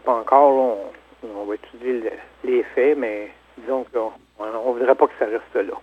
pas encore. On, va étudier les faits, mais disons qu'on ne voudrait pas que ça reste là.